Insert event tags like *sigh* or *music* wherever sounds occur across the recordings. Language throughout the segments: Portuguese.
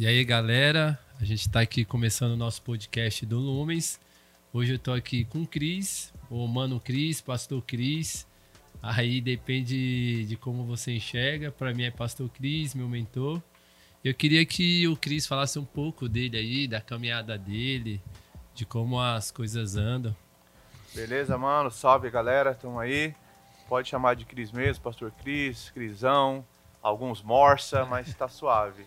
E aí, galera, a gente está aqui começando o nosso podcast do Lumens. Hoje eu estou aqui com o Cris, o Mano Cris, Pastor Cris. Aí depende de como você enxerga. Para mim é Pastor Cris, meu mentor. Eu queria que o Cris falasse um pouco dele aí, da caminhada dele, de como as coisas andam. Beleza, mano? Salve, galera. Estamos aí. Pode chamar de Cris mesmo, Pastor Cris, Crisão, alguns Morsa, mas tá suave.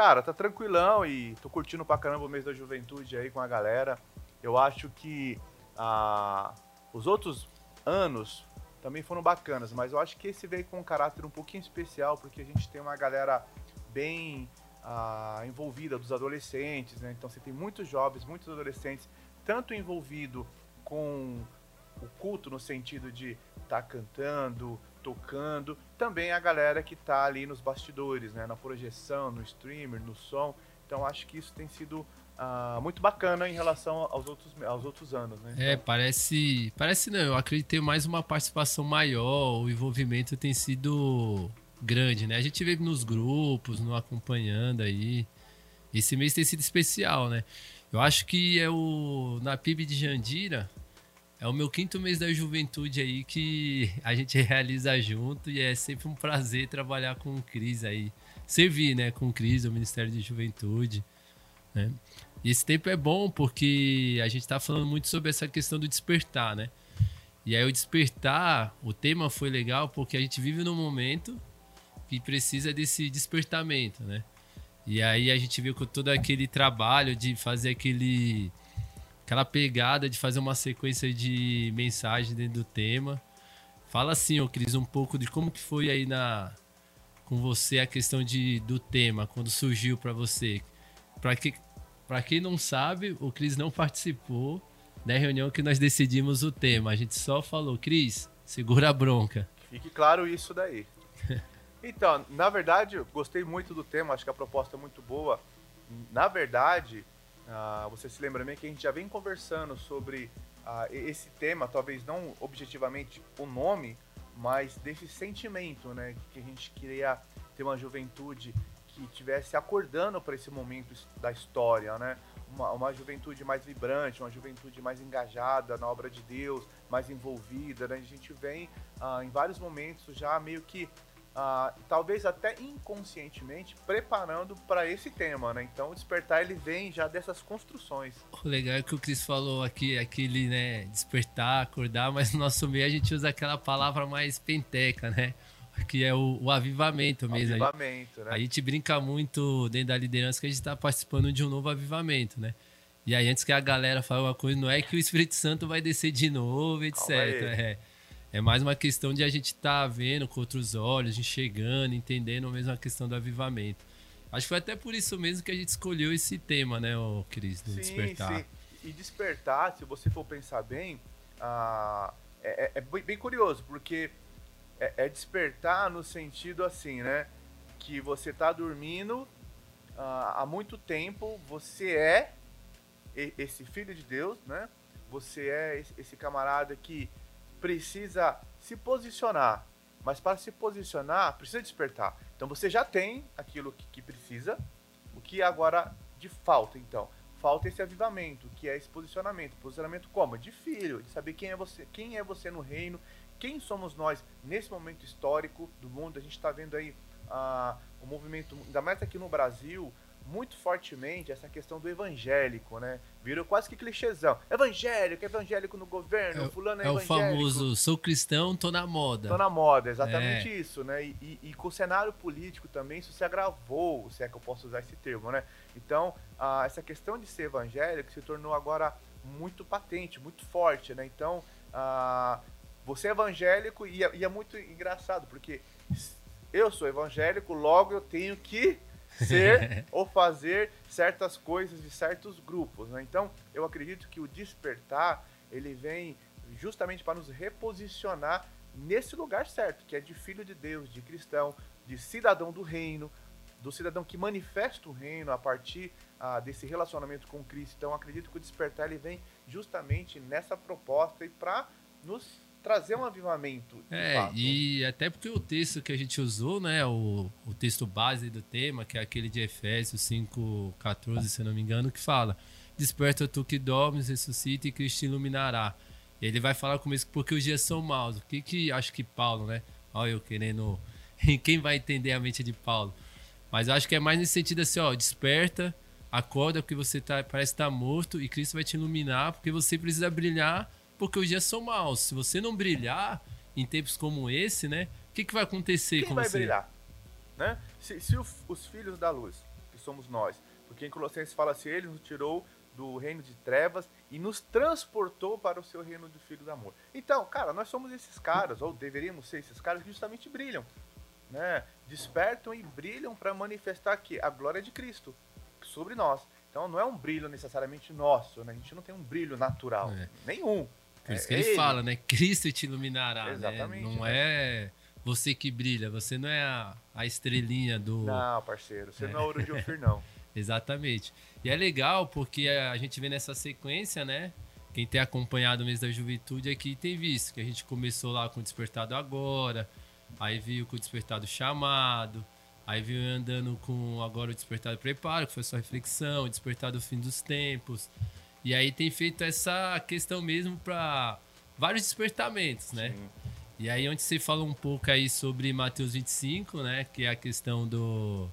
Cara, tá tranquilão e tô curtindo pra caramba o mês da juventude aí com a galera. Eu acho que ah, os outros anos também foram bacanas, mas eu acho que esse veio com um caráter um pouquinho especial, porque a gente tem uma galera bem ah, envolvida dos adolescentes, né? Então você tem muitos jovens, muitos adolescentes, tanto envolvido com o culto no sentido de estar tá cantando, tocando, também a galera que está ali nos bastidores, né? Na projeção, no streamer, no som. Então acho que isso tem sido Uh, muito bacana em relação aos outros, aos outros anos, né? É, parece. Parece não, eu acredito ter mais uma participação maior, o envolvimento tem sido grande, né? A gente vê nos grupos, no acompanhando aí. Esse mês tem sido especial, né? Eu acho que é o. Na PIB de Jandira, é o meu quinto mês da juventude aí que a gente *laughs* realiza junto e é sempre um prazer trabalhar com o Cris aí. Servir, né, com o Cris, o Ministério de Juventude, né? E esse tempo é bom porque a gente está falando muito sobre essa questão do despertar, né? E aí o despertar, o tema foi legal porque a gente vive num momento que precisa desse despertamento, né? E aí a gente viu com todo aquele trabalho de fazer aquele aquela pegada de fazer uma sequência de mensagens dentro do tema. Fala assim, ô Cris, um pouco de como que foi aí na com você a questão de do tema quando surgiu para você. Para que quem não sabe, o Cris não participou da reunião que nós decidimos o tema. A gente só falou, Cris, segura a bronca. Fique claro isso daí. *laughs* então, na verdade, gostei muito do tema, acho que a proposta é muito boa. Na verdade, uh, você se lembra bem que a gente já vem conversando sobre uh, esse tema, talvez não objetivamente o nome, mas desse sentimento, né? Que a gente queria ter uma juventude que tivesse acordando para esse momento da história, né? Uma, uma, juventude mais vibrante, uma juventude mais engajada na obra de Deus, mais envolvida. Né? A gente vem ah, em vários momentos já meio que, ah, talvez até inconscientemente, preparando para esse tema. Né? Então o despertar ele vem já dessas construções. O legal é que o Cris falou aqui, aquele né, despertar, acordar, mas no nosso meio a gente usa aquela palavra mais penteca, né? que é o, o avivamento mesmo. Avivamento, né? A gente brinca muito dentro da liderança que a gente está participando de um novo avivamento, né? E aí, antes que a galera fale uma coisa, não é que o Espírito Santo vai descer de novo, etc. É, é mais uma questão de a gente estar tá vendo com outros olhos, enxergando, entendendo mesmo a questão do avivamento. Acho que foi até por isso mesmo que a gente escolheu esse tema, né, o Cris, do sim, despertar. Sim. E despertar, se você for pensar bem, ah, é, é, é bem curioso, porque é, é despertar no sentido assim, né? Que você tá dormindo uh, há muito tempo, você é esse filho de Deus, né? Você é esse camarada que precisa se posicionar, mas para se posicionar precisa despertar. Então você já tem aquilo que, que precisa, o que agora de falta, então falta esse avivamento, que é esse posicionamento. Posicionamento como? De filho, de saber quem é você, quem é você no reino, quem somos nós nesse momento histórico do mundo. A gente está vendo aí uh, o movimento, ainda mais aqui no Brasil, muito fortemente essa questão do evangélico, né? Virou quase que clichêzão. Evangélico, evangélico no governo, é, fulano é, é evangélico. É o famoso, sou cristão, tô na moda. Tô na moda, exatamente é. isso, né? E, e, e, com o cenário político também isso se agravou, se é que eu posso usar esse termo, né? Então, uh, essa questão de ser evangélico se tornou agora muito patente, muito forte, né? Então, uh, você é evangélico e é, e é muito engraçado, porque eu sou evangélico, logo eu tenho que ser *laughs* ou fazer certas coisas de certos grupos. Né? Então, eu acredito que o despertar ele vem justamente para nos reposicionar nesse lugar certo, que é de filho de Deus, de cristão, de cidadão do reino, do cidadão que manifesta o reino a partir ah, desse relacionamento com Cristo. Então, acredito que o despertar ele vem justamente nessa proposta e para nos trazer um avivamento. É, e até porque o texto que a gente usou, né, o, o texto base do tema, que é aquele de Efésios 5:14, se não me engano, que fala: Desperta tu que dormes, ressuscita e Cristo te iluminará. Ele vai falar com isso porque os dias são maus. O que que acho que Paulo, né? Olha eu querendo *laughs* quem vai entender a mente de Paulo. Mas acho que é mais nesse sentido assim, ó, desperta, acorda porque você tá, parece estar tá morto e Cristo vai te iluminar porque você precisa brilhar porque os dias são maus. Se você não brilhar em tempos como esse, né? O que, que vai acontecer Quem com vai você? brilhar? Né? Se, se o, os filhos da luz, que somos nós, porque em Colossenses fala assim, ele nos tirou do reino de trevas e nos transportou para o seu reino de filho do amor. Então, cara, nós somos esses caras, ou deveríamos ser esses caras que justamente brilham, né? Despertam e brilham para manifestar aqui a glória de Cristo sobre nós. Então não é um brilho necessariamente nosso, né? A gente não tem um brilho natural, é. nenhum. Por isso é que ele, ele, fala, né? *laughs* Cristo te iluminará, né? Exatamente, né? Não é você que brilha, você não é a, a estrelinha do... Não, parceiro, você é. não é ouro de Ofir, não. *laughs* Exatamente. E é legal porque a gente vê nessa sequência, né? Quem tem acompanhado o mês da juventude aqui tem visto que a gente começou lá com o Despertado Agora, aí viu com o Despertado Chamado, aí viu andando com agora o Despertado Preparo, que foi sua reflexão, o Despertado Fim dos Tempos. E aí tem feito essa questão mesmo para vários despertamentos, né? Sim. E aí onde você fala um pouco aí sobre Mateus 25, né? Que é a questão do,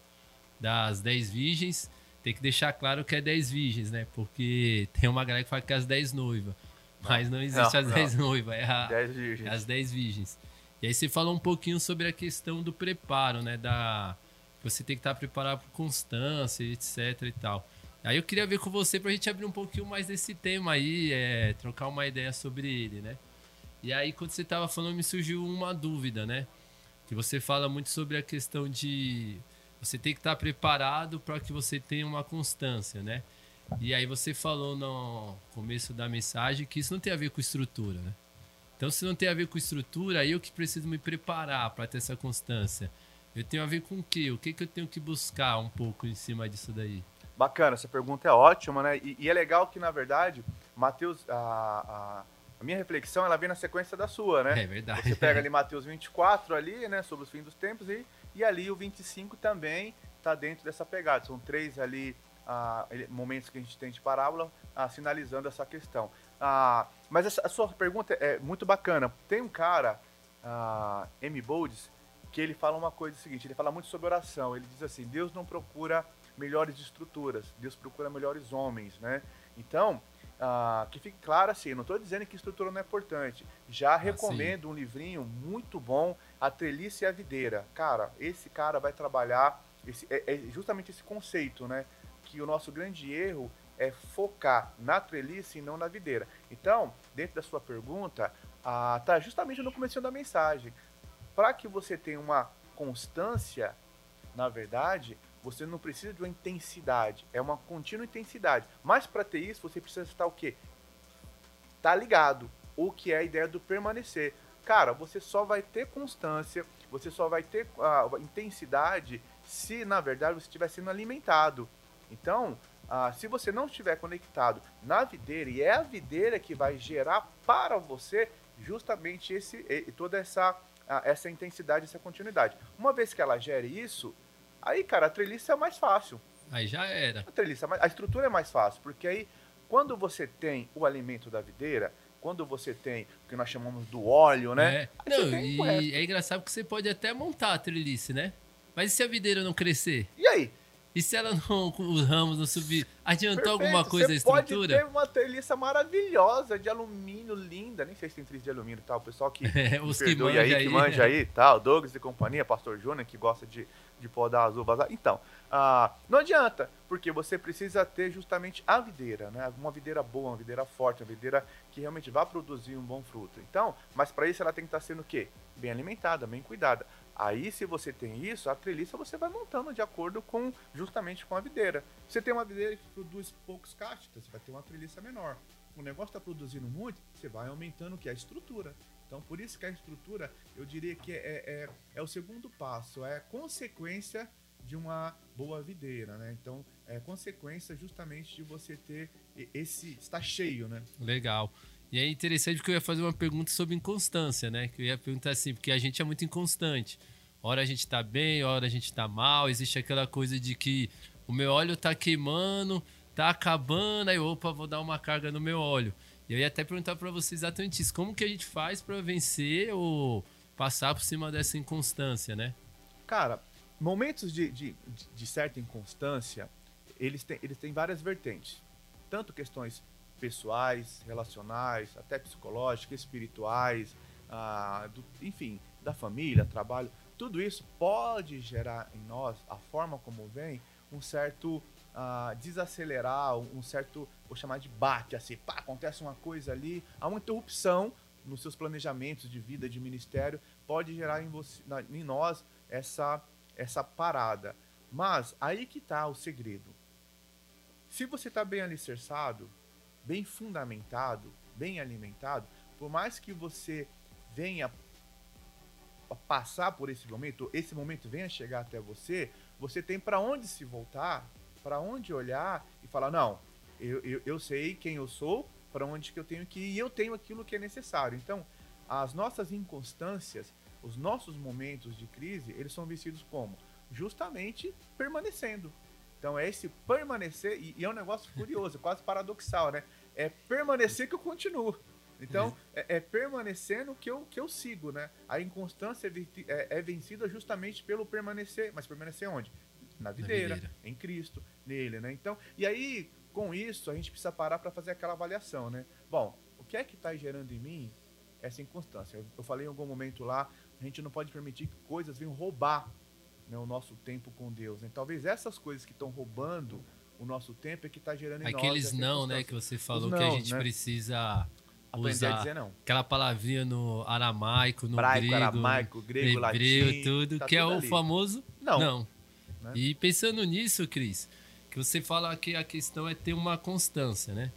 das 10 virgens. Tem que deixar claro que é 10 virgens, né? Porque tem uma galera que fala que é as 10 noivas. Mas não existe não, as 10 noivas, é, a, *laughs* 10 virgens. é as 10 virgens. E aí você falou um pouquinho sobre a questão do preparo, né? Da, você tem que estar preparado por constância, etc e tal. Aí eu queria ver com você pra gente abrir um pouquinho mais desse tema aí, é, trocar uma ideia sobre ele, né? E aí, quando você tava falando, me surgiu uma dúvida, né? Que você fala muito sobre a questão de você tem que estar preparado para que você tenha uma constância, né? E aí você falou no começo da mensagem que isso não tem a ver com estrutura, né? Então, se não tem a ver com estrutura, aí eu que preciso me preparar para ter essa constância. Eu tenho a ver com o quê? O que, que eu tenho que buscar um pouco em cima disso daí? Bacana, essa pergunta é ótima, né? E, e é legal que, na verdade, Mateus, a, a, a, minha reflexão, ela vem na sequência da sua, né? É verdade. Você pega ali Mateus 24 ali, né, sobre os fins dos tempos, e, e ali o 25 também está dentro dessa pegada. São três ali ah, momentos que a gente tem de parábola ah, sinalizando essa questão. Ah, mas essa, a sua pergunta é muito bacana. Tem um cara, M. Boldes, que ele fala uma coisa seguinte, ele fala muito sobre oração. Ele diz assim, Deus não procura melhores estruturas, Deus procura melhores homens, né? Então, ah, que fique claro assim, não estou dizendo que estrutura não é importante. Já ah, recomendo um livrinho muito bom, A Trelice e a Videira. Cara, esse cara vai trabalhar esse, é, é justamente esse conceito, né? Que o nosso grande erro é focar na trelice e não na videira. Então, dentro da sua pergunta, ah, tá justamente no começo da mensagem. Para que você tenha uma constância, na verdade, você não precisa de uma intensidade, é uma contínua intensidade. Mas para ter isso, você precisa estar o quê? Tá ligado. O que é a ideia do permanecer. Cara, você só vai ter constância, você só vai ter uh, intensidade se, na verdade, você estiver sendo alimentado. Então, uh, se você não estiver conectado na videira, e é a videira que vai gerar para você justamente esse, toda essa, uh, essa intensidade, essa continuidade. Uma vez que ela gere isso, Aí, cara, a treliça é mais fácil. Aí já era. A treliça, é a estrutura é mais fácil, porque aí, quando você tem o alimento da videira, quando você tem o que nós chamamos do óleo, né? É. Não, e é engraçado que você pode até montar a trelice, né? Mas e se a videira não crescer? E aí? E se ela não, *laughs* os ramos não subir, adiantou Perfeito. alguma coisa Você a estrutura? Pode ter uma treliça maravilhosa de alumínio, linda. Nem sei se tem treliça de alumínio, tal. Tá? O pessoal que, *laughs* é, os que manja aí, aí, que manja aí, *laughs* tal. Douglas e companhia, Pastor Júnior, que gosta de, de podar as uvas. Então, ah, não adianta, porque você precisa ter justamente a videira, né? Uma videira boa, uma videira forte, uma videira que realmente vá produzir um bom fruto. Então, mas para isso ela tem que estar sendo o quê? Bem alimentada, bem cuidada. Aí, se você tem isso, a treliça você vai montando de acordo com justamente com a videira. Você tem uma videira que produz poucos castas, você vai ter uma treliça menor. O negócio está produzindo muito, você vai aumentando que? A estrutura. Então, por isso que a estrutura, eu diria que é, é, é o segundo passo, é consequência de uma boa videira, né? Então, é consequência justamente de você ter esse estar cheio, né? Legal. E é interessante porque eu ia fazer uma pergunta sobre inconstância, né? Que eu ia perguntar assim, porque a gente é muito inconstante. Hora a gente tá bem, hora a gente tá mal. Existe aquela coisa de que o meu óleo tá queimando, tá acabando, aí opa, vou dar uma carga no meu óleo. E eu ia até perguntar para você exatamente isso. Como que a gente faz para vencer ou passar por cima dessa inconstância, né? Cara, momentos de, de, de certa inconstância, eles têm, eles têm várias vertentes. Tanto questões pessoais, relacionais, até psicológicas, espirituais, ah, do, enfim, da família, trabalho. Tudo isso pode gerar em nós, a forma como vem, um certo uh, desacelerar, um certo, vou chamar de bate, assim, pá, acontece uma coisa ali, há uma interrupção nos seus planejamentos de vida, de ministério, pode gerar em, você, na, em nós essa, essa parada. Mas aí que está o segredo. Se você está bem alicerçado, bem fundamentado, bem alimentado, por mais que você venha passar por esse momento, esse momento venha chegar até você, você tem para onde se voltar, para onde olhar e falar: não, eu, eu, eu sei quem eu sou, para onde que eu tenho que ir e eu tenho aquilo que é necessário. Então, as nossas inconstâncias, os nossos momentos de crise, eles são vencidos como? Justamente permanecendo. Então, é esse permanecer, e, e é um negócio curioso, *laughs* quase paradoxal, né? É permanecer que eu continuo. Então, é, é permanecendo que eu, que eu sigo, né? A inconstância é, é, vencida justamente pelo permanecer. Mas permanecer onde? Na videira, Na videira, em Cristo, nele, né? Então, e aí, com isso, a gente precisa parar para fazer aquela avaliação, né? Bom, o que é que está gerando em mim essa inconstância? Eu, eu falei em algum momento lá, a gente não pode permitir que coisas venham roubar né, o nosso tempo com Deus. Né? Talvez essas coisas que estão roubando o nosso tempo é que está gerando em Aqueles nós. não, né, que você falou não, que a gente né? precisa Aprender a dizer não. Aquela palavrinha no aramaico, no Braico, grego, aramaico, grego, hebreu, latim, tudo, tá que é tudo é ali. o famoso não. não. Né? E pensando nisso, Cris, que você fala que a questão é ter uma constância, né?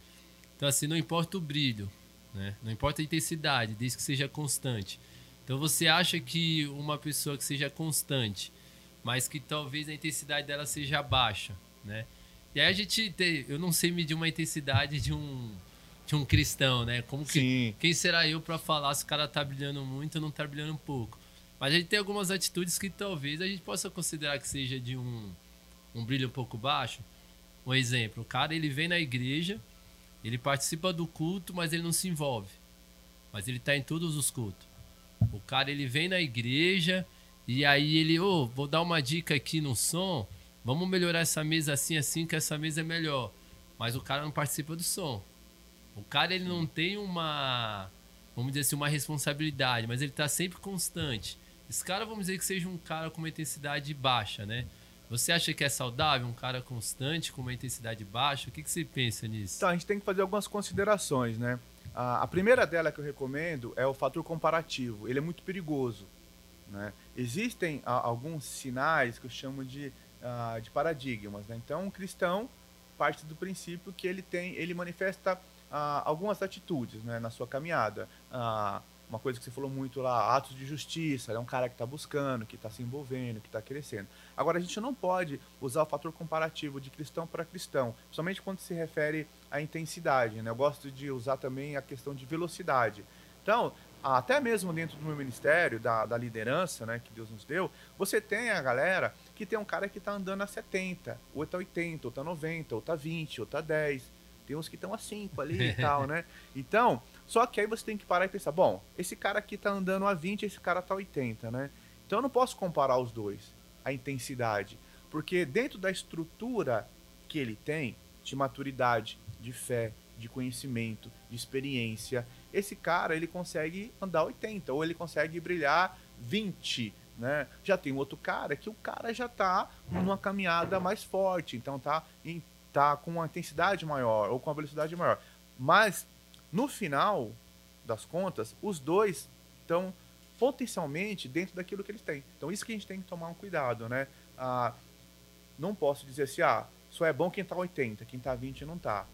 Então, assim, não importa o brilho, né? Não importa a intensidade, desde que seja constante. Então, você acha que uma pessoa que seja constante, mas que talvez a intensidade dela seja baixa, né? E aí a gente tem, eu não sei medir uma intensidade de um de um cristão, né? Como que Sim. quem será eu para falar se o cara tá brilhando muito ou não tá brilhando um pouco? Mas a gente tem algumas atitudes que talvez a gente possa considerar que seja de um um brilho um pouco baixo. Um exemplo, o cara ele vem na igreja, ele participa do culto, mas ele não se envolve. Mas ele tá em todos os cultos. O cara ele vem na igreja e aí ele, ô, oh, vou dar uma dica aqui no som, vamos melhorar essa mesa assim assim que essa mesa é melhor. Mas o cara não participa do som. O cara ele não tem uma, vamos dizer assim, uma responsabilidade, mas ele tá sempre constante. Esse cara, vamos dizer que seja um cara com uma intensidade baixa, né? Você acha que é saudável um cara constante com uma intensidade baixa? O que, que você pensa nisso? Então, a gente tem que fazer algumas considerações, né? A, a primeira dela que eu recomendo é o fator comparativo. Ele é muito perigoso. Né? Existem a, alguns sinais que eu chamo de, uh, de paradigmas. Né? Então, um cristão parte do princípio que ele tem, ele manifesta uh, algumas atitudes né, na sua caminhada. Uh, uma coisa que você falou muito lá, atos de justiça, é um cara que está buscando, que está se envolvendo, que está crescendo. Agora, a gente não pode usar o fator comparativo de cristão para cristão, somente quando se refere à intensidade. Né? Eu gosto de usar também a questão de velocidade. Então, até mesmo dentro do meu ministério, da, da liderança né, que Deus nos deu, você tem a galera que tem um cara que está andando a 70, ou está 80, ou está 90, ou está 20, ou está 10 tem uns que estão a 5 ali e *laughs* tal, né? Então, só que aí você tem que parar e pensar, bom, esse cara aqui tá andando a 20, esse cara tá a 80, né? Então eu não posso comparar os dois, a intensidade, porque dentro da estrutura que ele tem, de maturidade, de fé, de conhecimento, de experiência, esse cara ele consegue andar 80 ou ele consegue brilhar 20, né? Já tem outro cara que o cara já tá numa caminhada mais forte, então tá em tá com uma intensidade maior ou com uma velocidade maior. Mas no final das contas, os dois estão potencialmente dentro daquilo que eles têm. Então isso que a gente tem que tomar um cuidado, né? Ah, não posso dizer assim, ah, só é bom quem tá 80, quem tá 20 não tá.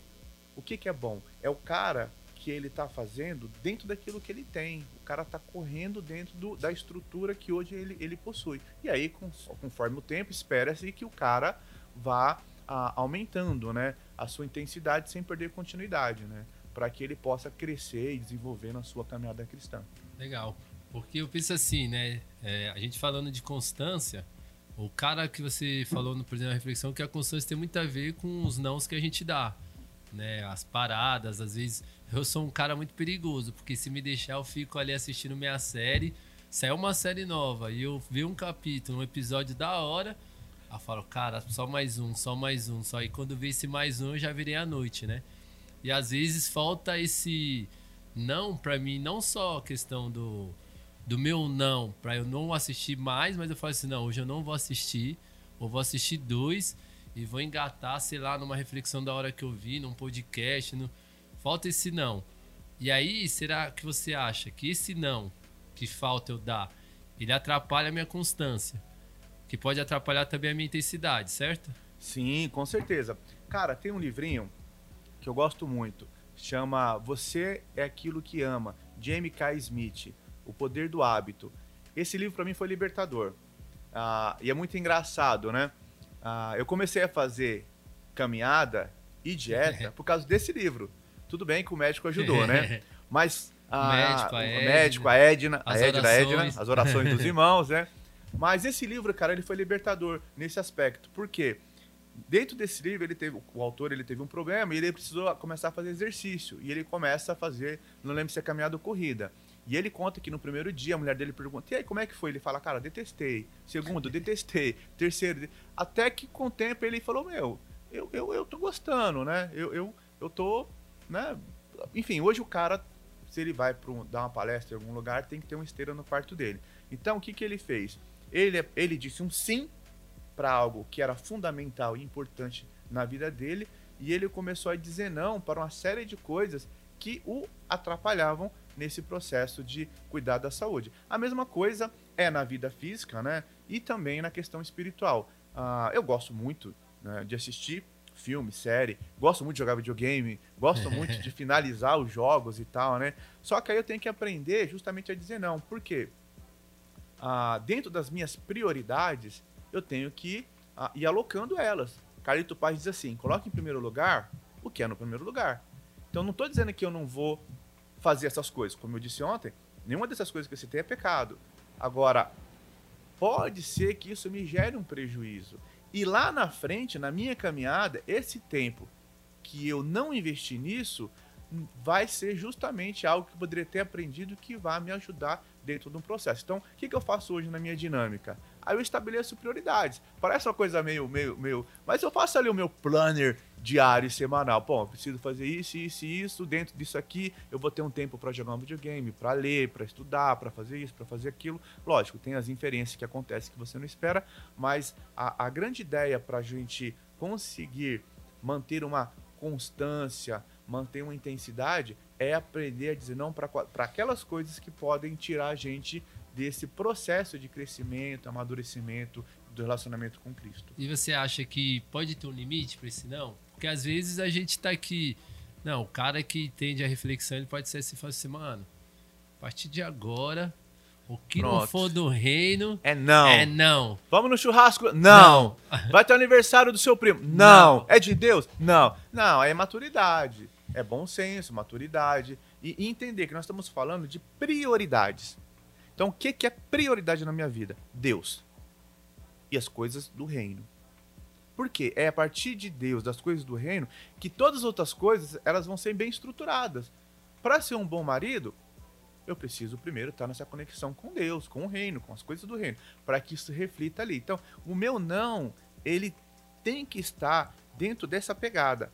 O que que é bom? É o cara que ele tá fazendo dentro daquilo que ele tem. O cara tá correndo dentro do, da estrutura que hoje ele, ele possui. E aí, conforme o tempo, espera-se que o cara vá a, aumentando né, a sua intensidade sem perder continuidade. Né? para que ele possa crescer e desenvolver na sua caminhada cristã. Legal. Porque eu penso assim, né? É, a gente falando de constância, o cara que você falou no na reflexão que a constância tem muito a ver com os nãos que a gente dá, né? As paradas, às vezes eu sou um cara muito perigoso, porque se me deixar eu fico ali assistindo minha série, saiu uma série nova e eu vi um capítulo, um episódio da hora, eu falo, cara, só mais um, só mais um, só e quando vê esse mais um eu já virei à noite, né? E às vezes falta esse não para mim, não só a questão do do meu não para eu não assistir mais, mas eu falo assim, não, hoje eu não vou assistir, ou vou assistir dois e vou engatar, sei lá, numa reflexão da hora que eu vi, num podcast, no... falta esse não. E aí, será que você acha que esse não que falta eu dar, ele atrapalha a minha constância? Que pode atrapalhar também a minha intensidade, certo? Sim, com certeza. Cara, tem um livrinho que eu gosto muito, chama Você é aquilo que ama, Jamie K. Smith. O Poder do Hábito. Esse livro para mim foi libertador. Ah, e é muito engraçado, né? Ah, eu comecei a fazer caminhada e dieta *laughs* por causa desse livro. Tudo bem que o médico ajudou, né? *laughs* Mas ah, médico, a Edna, médico, a Edna, a Edna, a Edna, as orações dos *laughs* irmãos, né? Mas esse livro, cara, ele foi libertador nesse aspecto. Por quê? Dentro desse livro, ele teve, o autor ele teve um problema e ele precisou começar a fazer exercício. E ele começa a fazer, não lembro se é caminhada ou corrida. E ele conta que no primeiro dia a mulher dele pergunta: e aí, como é que foi? Ele fala: cara, detestei. Segundo, detestei. Terceiro, até que com o tempo ele falou: meu, eu, eu, eu tô gostando, né? Eu, eu, eu tô, né? Enfim, hoje o cara, se ele vai para dar uma palestra em algum lugar, tem que ter uma esteira no quarto dele. Então, o que, que ele fez? Ele, ele disse um sim para algo que era fundamental e importante na vida dele, e ele começou a dizer não para uma série de coisas que o atrapalhavam nesse processo de cuidar da saúde. A mesma coisa é na vida física, né? E também na questão espiritual. Uh, eu gosto muito né, de assistir filme, série, gosto muito de jogar videogame, gosto muito *laughs* de finalizar os jogos e tal, né? Só que aí eu tenho que aprender justamente a dizer não. Por quê? Uh, dentro das minhas prioridades, eu tenho que uh, ir alocando elas. Carlito Paz diz assim: coloque em primeiro lugar o que é no primeiro lugar. Então não estou dizendo que eu não vou fazer essas coisas. Como eu disse ontem, nenhuma dessas coisas que eu citei é pecado. Agora, pode ser que isso me gere um prejuízo. E lá na frente, na minha caminhada, esse tempo que eu não investi nisso vai ser justamente algo que eu poderia ter aprendido que vai me ajudar dentro de um processo. Então, o que eu faço hoje na minha dinâmica? Aí eu estabeleço prioridades. Parece uma coisa meio, meio, meio. Mas eu faço ali o meu planner diário e semanal. Bom, eu preciso fazer isso, isso e isso. Dentro disso aqui, eu vou ter um tempo para jogar um videogame, para ler, para estudar, para fazer isso, para fazer aquilo. Lógico, tem as inferências que acontecem que você não espera, mas a, a grande ideia para a gente conseguir manter uma constância, manter uma intensidade, é aprender a dizer não para aquelas coisas que podem tirar a gente desse processo de crescimento, amadurecimento do relacionamento com Cristo. E você acha que pode ter um limite para esse não? Porque às vezes a gente está aqui. Não, o cara que entende a reflexão, ele pode ser assim, assim, mano, a partir de agora, o que Pronto. não for do reino é não. É não. Vamos no churrasco? Não. não. Vai ter o aniversário do seu primo? Não. não. É de Deus? Não. Não, é maturidade. É bom senso, maturidade. E entender que nós estamos falando de prioridades. Então, o que, que é prioridade na minha vida? Deus. E as coisas do reino. Por quê? É a partir de Deus, das coisas do reino, que todas as outras coisas elas vão ser bem estruturadas. Para ser um bom marido, eu preciso primeiro estar nessa conexão com Deus, com o reino, com as coisas do reino, para que isso reflita ali. Então, o meu não, ele tem que estar dentro dessa pegada.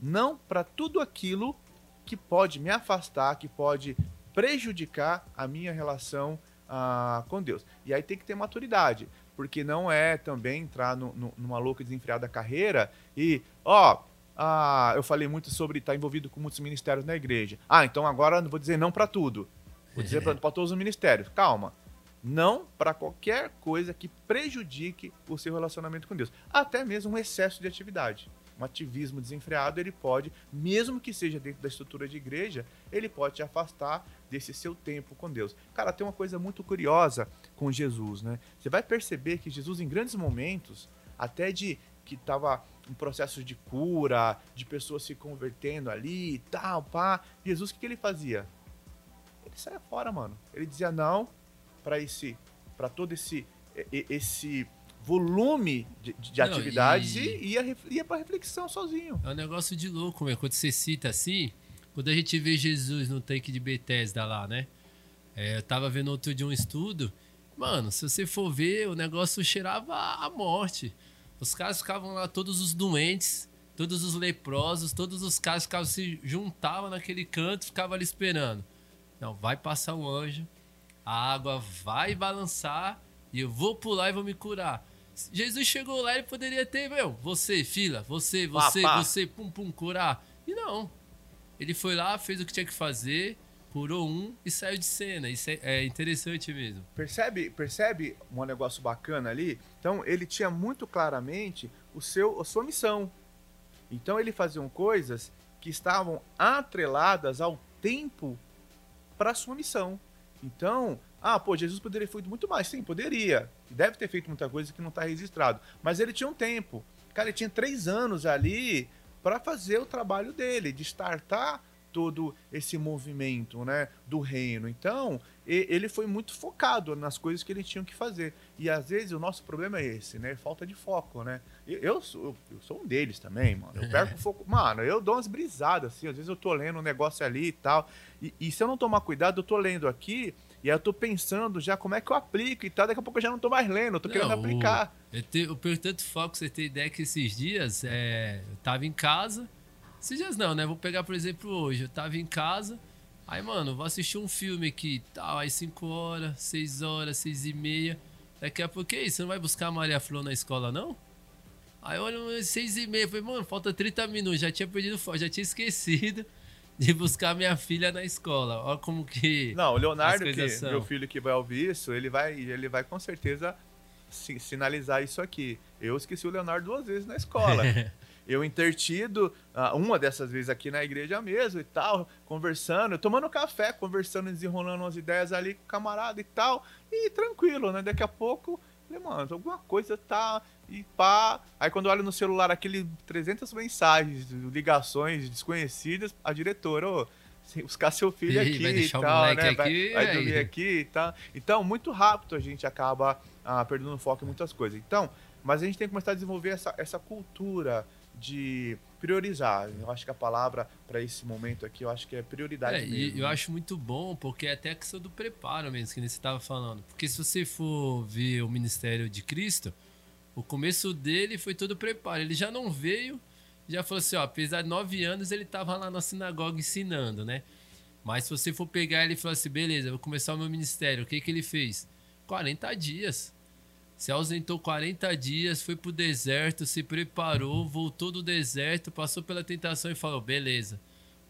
Não para tudo aquilo que pode me afastar, que pode prejudicar a minha relação ah, com Deus. E aí tem que ter maturidade, porque não é também entrar no, no, numa louca desenfreada carreira e, ó, ah, eu falei muito sobre estar envolvido com muitos ministérios na igreja. Ah, então agora vou dizer não para tudo. Vou dizer para *laughs* todos os ministérios. Calma. Não para qualquer coisa que prejudique o seu relacionamento com Deus. Até mesmo um excesso de atividade um ativismo desenfreado, ele pode, mesmo que seja dentro da estrutura de igreja, ele pode te afastar desse seu tempo com Deus. Cara, tem uma coisa muito curiosa com Jesus, né? Você vai perceber que Jesus, em grandes momentos, até de que tava um processo de cura, de pessoas se convertendo ali e tal, pá. Jesus, o que, que ele fazia? Ele saia fora, mano. Ele dizia não para esse, para todo esse, esse volume de, de não, atividades e, e ia, ia para reflexão sozinho. É um negócio de louco, meu. Quando você cita assim, quando a gente vê Jesus no tanque de Bethesda lá, né? É, eu tava vendo outro dia um estudo. Mano, se você for ver, o negócio cheirava a morte. Os caras ficavam lá, todos os doentes, todos os leprosos, todos os caras ficavam, se juntavam naquele canto, ficavam ali esperando. Não, vai passar um anjo, a água vai balançar e eu vou pular e vou me curar. Jesus chegou lá e poderia ter, meu, você, fila, você, você, pá, pá. você, pum, pum, curar. E não. Ele foi lá, fez o que tinha que fazer, curou um e saiu de cena. Isso é, é interessante mesmo. Percebe, percebe um negócio bacana ali? Então ele tinha muito claramente o seu, a sua missão. Então ele faziam coisas que estavam atreladas ao tempo para sua missão. Então, ah, pô, Jesus poderia ter feito muito mais. Sim, poderia. Deve ter feito muita coisa que não está registrado. Mas ele tinha um tempo. Cara, ele tinha três anos ali para fazer o trabalho dele, de startar todo esse movimento né, do reino. Então, ele foi muito focado nas coisas que ele tinha que fazer. E às vezes o nosso problema é esse, né? Falta de foco, né? Eu sou, eu sou um deles também, mano. Eu perco o foco. *laughs* Mano, eu dou umas brisadas, assim. Às vezes eu tô lendo um negócio ali e tal. E, e se eu não tomar cuidado, eu tô lendo aqui e aí eu tô pensando já como é que eu aplico e tal. Daqui a pouco eu já não tô mais lendo, eu tô não, querendo aplicar. O, eu, te, eu perco tanto foco, você tem ideia que esses dias é, eu tava em casa esses dias não, né? Vou pegar, por exemplo, hoje. Eu tava em casa. Aí, mano, vou assistir um filme aqui. Tal, aí 5 horas, 6 horas, 6 e meia. Daqui a pouco, que isso? Você não vai buscar a Maria Flor na escola, não? Aí olha, 6 e meia. Falei, mano, falta 30 minutos. Já tinha perdido foco, já tinha esquecido de buscar minha filha na escola. Olha como que. Não, o Leonardo, que, são. meu filho que vai ouvir isso, ele vai, ele vai com certeza sinalizar isso aqui. Eu esqueci o Leonardo duas vezes na escola. *laughs* eu intertido, uh, uma dessas vezes aqui na igreja mesmo e tal, conversando, tomando café, conversando, desenrolando umas ideias ali com o camarada e tal, e tranquilo, né? Daqui a pouco, falei, mano, alguma coisa tá. E pá. Aí quando eu olho no celular aquele 300 mensagens, ligações desconhecidas, a diretora, ô. buscar seu filho aqui vai e tal, né? Aqui, vai, vai dormir aqui e tal. Então, muito rápido a gente acaba ah, perdendo foco em muitas coisas. Então, mas a gente tem que começar a desenvolver essa, essa cultura de priorizar. Eu acho que a palavra para esse momento aqui, eu acho que é prioridade é, mesmo. E eu acho muito bom, porque é até a questão do preparo mesmo, que você estava falando. Porque se você for ver o ministério de Cristo, o começo dele foi todo preparo. Ele já não veio, já falou assim, ó, apesar de nove anos, ele estava lá na sinagoga ensinando, né? Mas se você for pegar ele e falar assim, beleza, vou começar o meu ministério, o que, que ele fez? 40 dias. Se ausentou 40 dias, foi pro deserto, se preparou, voltou do deserto, passou pela tentação e falou: beleza,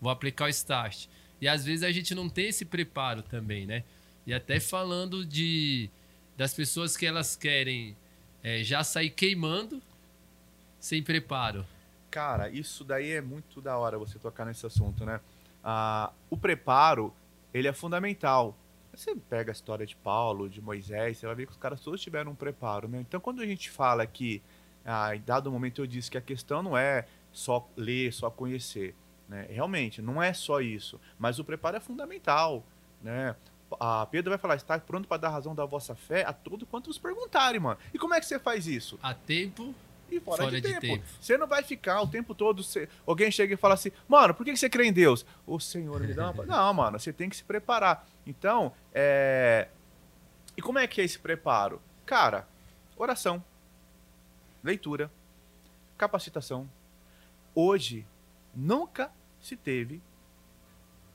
vou aplicar o start. E às vezes a gente não tem esse preparo também, né? E até falando de das pessoas que elas querem é, já sair queimando sem preparo. Cara, isso daí é muito da hora você tocar nesse assunto, né? Ah, o preparo, ele é fundamental você pega a história de Paulo, de Moisés, você vai ver que os caras todos tiveram um preparo, né? Então, quando a gente fala que, ah, em dado momento eu disse que a questão não é só ler, só conhecer, né? Realmente, não é só isso, mas o preparo é fundamental, né? A Pedro vai falar, está pronto para dar razão da vossa fé a todo quanto vos perguntarem, mano. E como é que você faz isso? A tempo e fora, fora de, de tempo. tempo. Você não vai ficar o tempo todo. Você... Alguém chega e fala assim, mano, por que você crê em Deus? O Senhor me dá uma. *laughs* não, mano, você tem que se preparar. Então, é. E como é que é esse preparo? Cara, oração, leitura, capacitação. Hoje, nunca se teve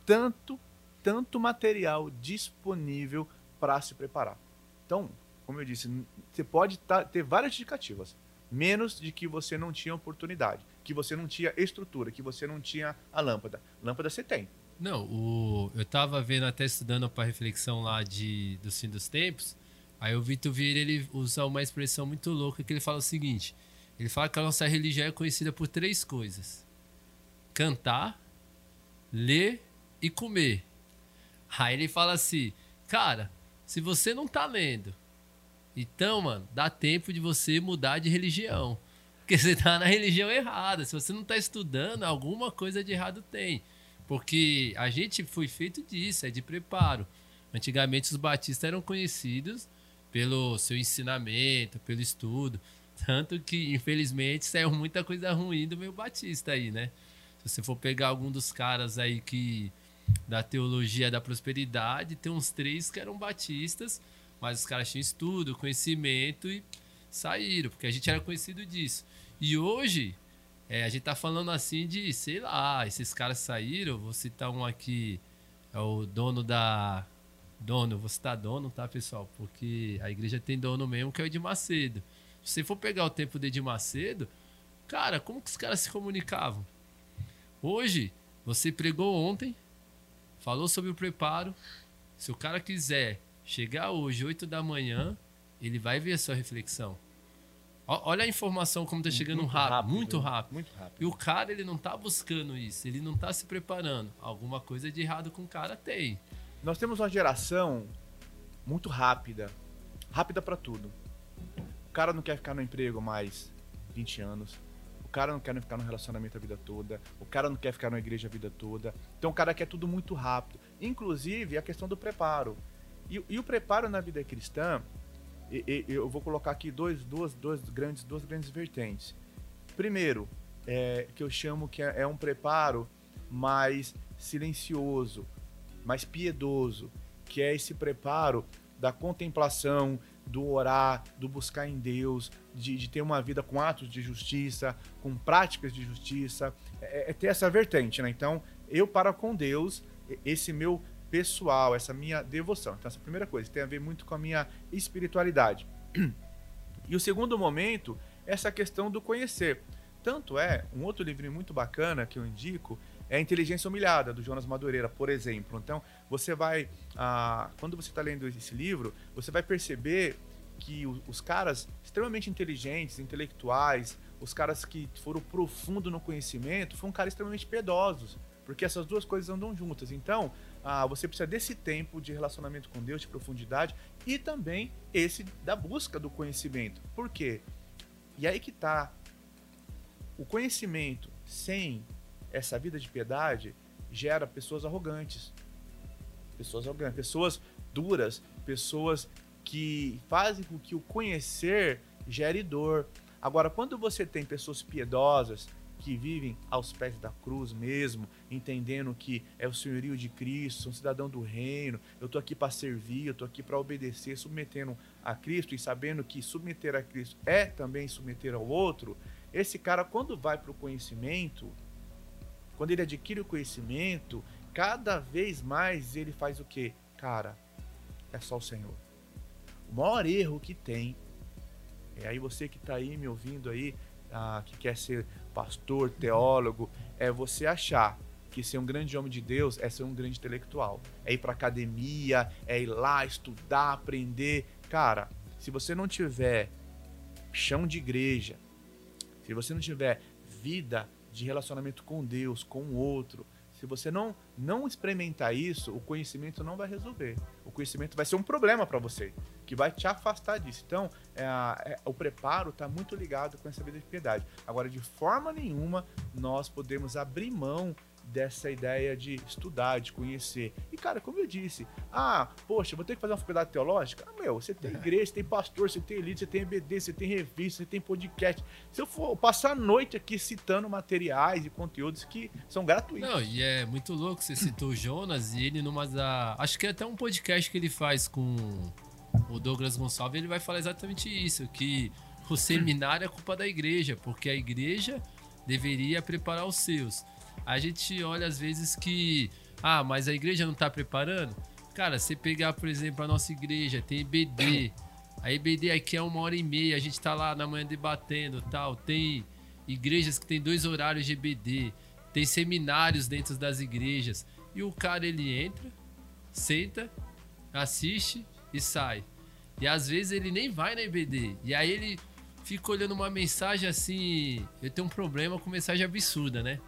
tanto, tanto material disponível para se preparar. Então, como eu disse, você pode ter várias indicativas menos de que você não tinha oportunidade, que você não tinha estrutura, que você não tinha a lâmpada. Lâmpada você tem. Não, o, eu estava vendo até estudando para reflexão lá de do fim dos tempos. Aí o Vitor Vieira ele usa uma expressão muito louca que ele fala o seguinte: ele fala que a nossa religião é conhecida por três coisas: cantar, ler e comer. Aí ele fala assim, cara, se você não tá lendo, então, mano, dá tempo de você mudar de religião. porque você tá na religião errada. Se você não tá estudando, alguma coisa de errado tem. Porque a gente foi feito disso, é de preparo. Antigamente os batistas eram conhecidos pelo seu ensinamento, pelo estudo. Tanto que, infelizmente, saiu muita coisa ruim do meu batista aí, né? Se você for pegar algum dos caras aí que da teologia da prosperidade, tem uns três que eram batistas, mas os caras tinham estudo, conhecimento e saíram, porque a gente era conhecido disso. E hoje, é, a gente tá falando assim de, sei lá, esses caras saíram, vou citar um aqui, é o dono da. Dono, vou citar dono, tá, pessoal? Porque a igreja tem dono mesmo, que é o de Macedo. Se você for pegar o tempo de Edir Macedo, cara, como que os caras se comunicavam? Hoje, você pregou ontem, falou sobre o preparo. Se o cara quiser chegar hoje, 8 da manhã, ele vai ver a sua reflexão. Olha a informação como tá chegando muito rápido, rápido, muito rápido. Muito rápido. E o cara, ele não tá buscando isso, ele não tá se preparando. Alguma coisa de errado com o cara tem. Nós temos uma geração muito rápida. Rápida para tudo. O cara não quer ficar no emprego mais 20 anos. O cara não quer ficar no relacionamento a vida toda. O cara não quer ficar na igreja a vida toda. Então o cara quer tudo muito rápido. Inclusive a questão do preparo. E, e o preparo na vida cristã, e, e, eu vou colocar aqui dois, duas, duas, grandes, duas grandes vertentes. Primeiro, é, que eu chamo que é, é um preparo mais silencioso, mais piedoso, que é esse preparo da contemplação, do orar, do buscar em Deus, de, de, ter uma vida com atos de justiça, com práticas de justiça, é, é, ter essa vertente, né? Então, eu para com Deus, esse meu pessoal, essa minha devoção. Então, essa é primeira coisa tem a ver muito com a minha espiritualidade. *clears throat* E o segundo momento, essa questão do conhecer. Tanto é, um outro livrinho muito bacana que eu indico é Inteligência Humilhada, do Jonas Madureira, por exemplo. Então, você vai. Ah, quando você está lendo esse livro, você vai perceber que os caras extremamente inteligentes, intelectuais, os caras que foram profundo no conhecimento, foram caras extremamente piedosos. Porque essas duas coisas andam juntas. Então, ah, você precisa desse tempo de relacionamento com Deus, de profundidade, e também esse da busca do conhecimento. Por quê? E aí que tá. O conhecimento sem essa vida de piedade gera pessoas arrogantes. Pessoas arrogantes, pessoas duras, pessoas que fazem com que o conhecer gere dor. Agora, quando você tem pessoas piedosas, que vivem aos pés da cruz mesmo, entendendo que é o senhorio de Cristo, sou cidadão do reino, eu estou aqui para servir, eu estou aqui para obedecer, submetendo a Cristo e sabendo que submeter a Cristo é também submeter ao outro, esse cara, quando vai para o conhecimento, quando ele adquire o conhecimento, cada vez mais ele faz o que? Cara, é só o Senhor. O maior erro que tem, é aí você que está aí me ouvindo aí, ah, que quer ser pastor, teólogo, é você achar que ser um grande homem de Deus é ser um grande intelectual. É ir para academia, é ir lá estudar, aprender. Cara, se você não tiver chão de igreja, se você não tiver vida de relacionamento com Deus, com o outro. Se você não não experimentar isso, o conhecimento não vai resolver. O conhecimento vai ser um problema para você, que vai te afastar disso. Então, é, é, o preparo está muito ligado com essa vida de piedade. Agora, de forma nenhuma, nós podemos abrir mão dessa ideia de estudar, de conhecer. E, cara, como eu disse, ah, poxa, vou ter que fazer uma faculdade teológica? Ah, meu, você tem é. igreja, você tem pastor, você tem elite, você tem EBD, você tem revista, você tem podcast. Se eu for passar a noite aqui citando materiais e conteúdos que são gratuitos. Não, e é muito louco, você citou o Jonas e ele numa da... Acho que é até um podcast que ele faz com o Douglas Gonçalves, ele vai falar exatamente isso, que o seminário é culpa da igreja, porque a igreja deveria preparar os seus. A gente olha às vezes que, ah, mas a igreja não está preparando. Cara, você pegar, por exemplo, a nossa igreja, tem EBD. A EBD aqui é uma hora e meia, a gente está lá na manhã debatendo tal. Tem igrejas que tem dois horários de EBD. Tem seminários dentro das igrejas. E o cara, ele entra, senta, assiste e sai. E às vezes ele nem vai na EBD. E aí ele fica olhando uma mensagem assim. Eu tenho um problema com mensagem absurda, né?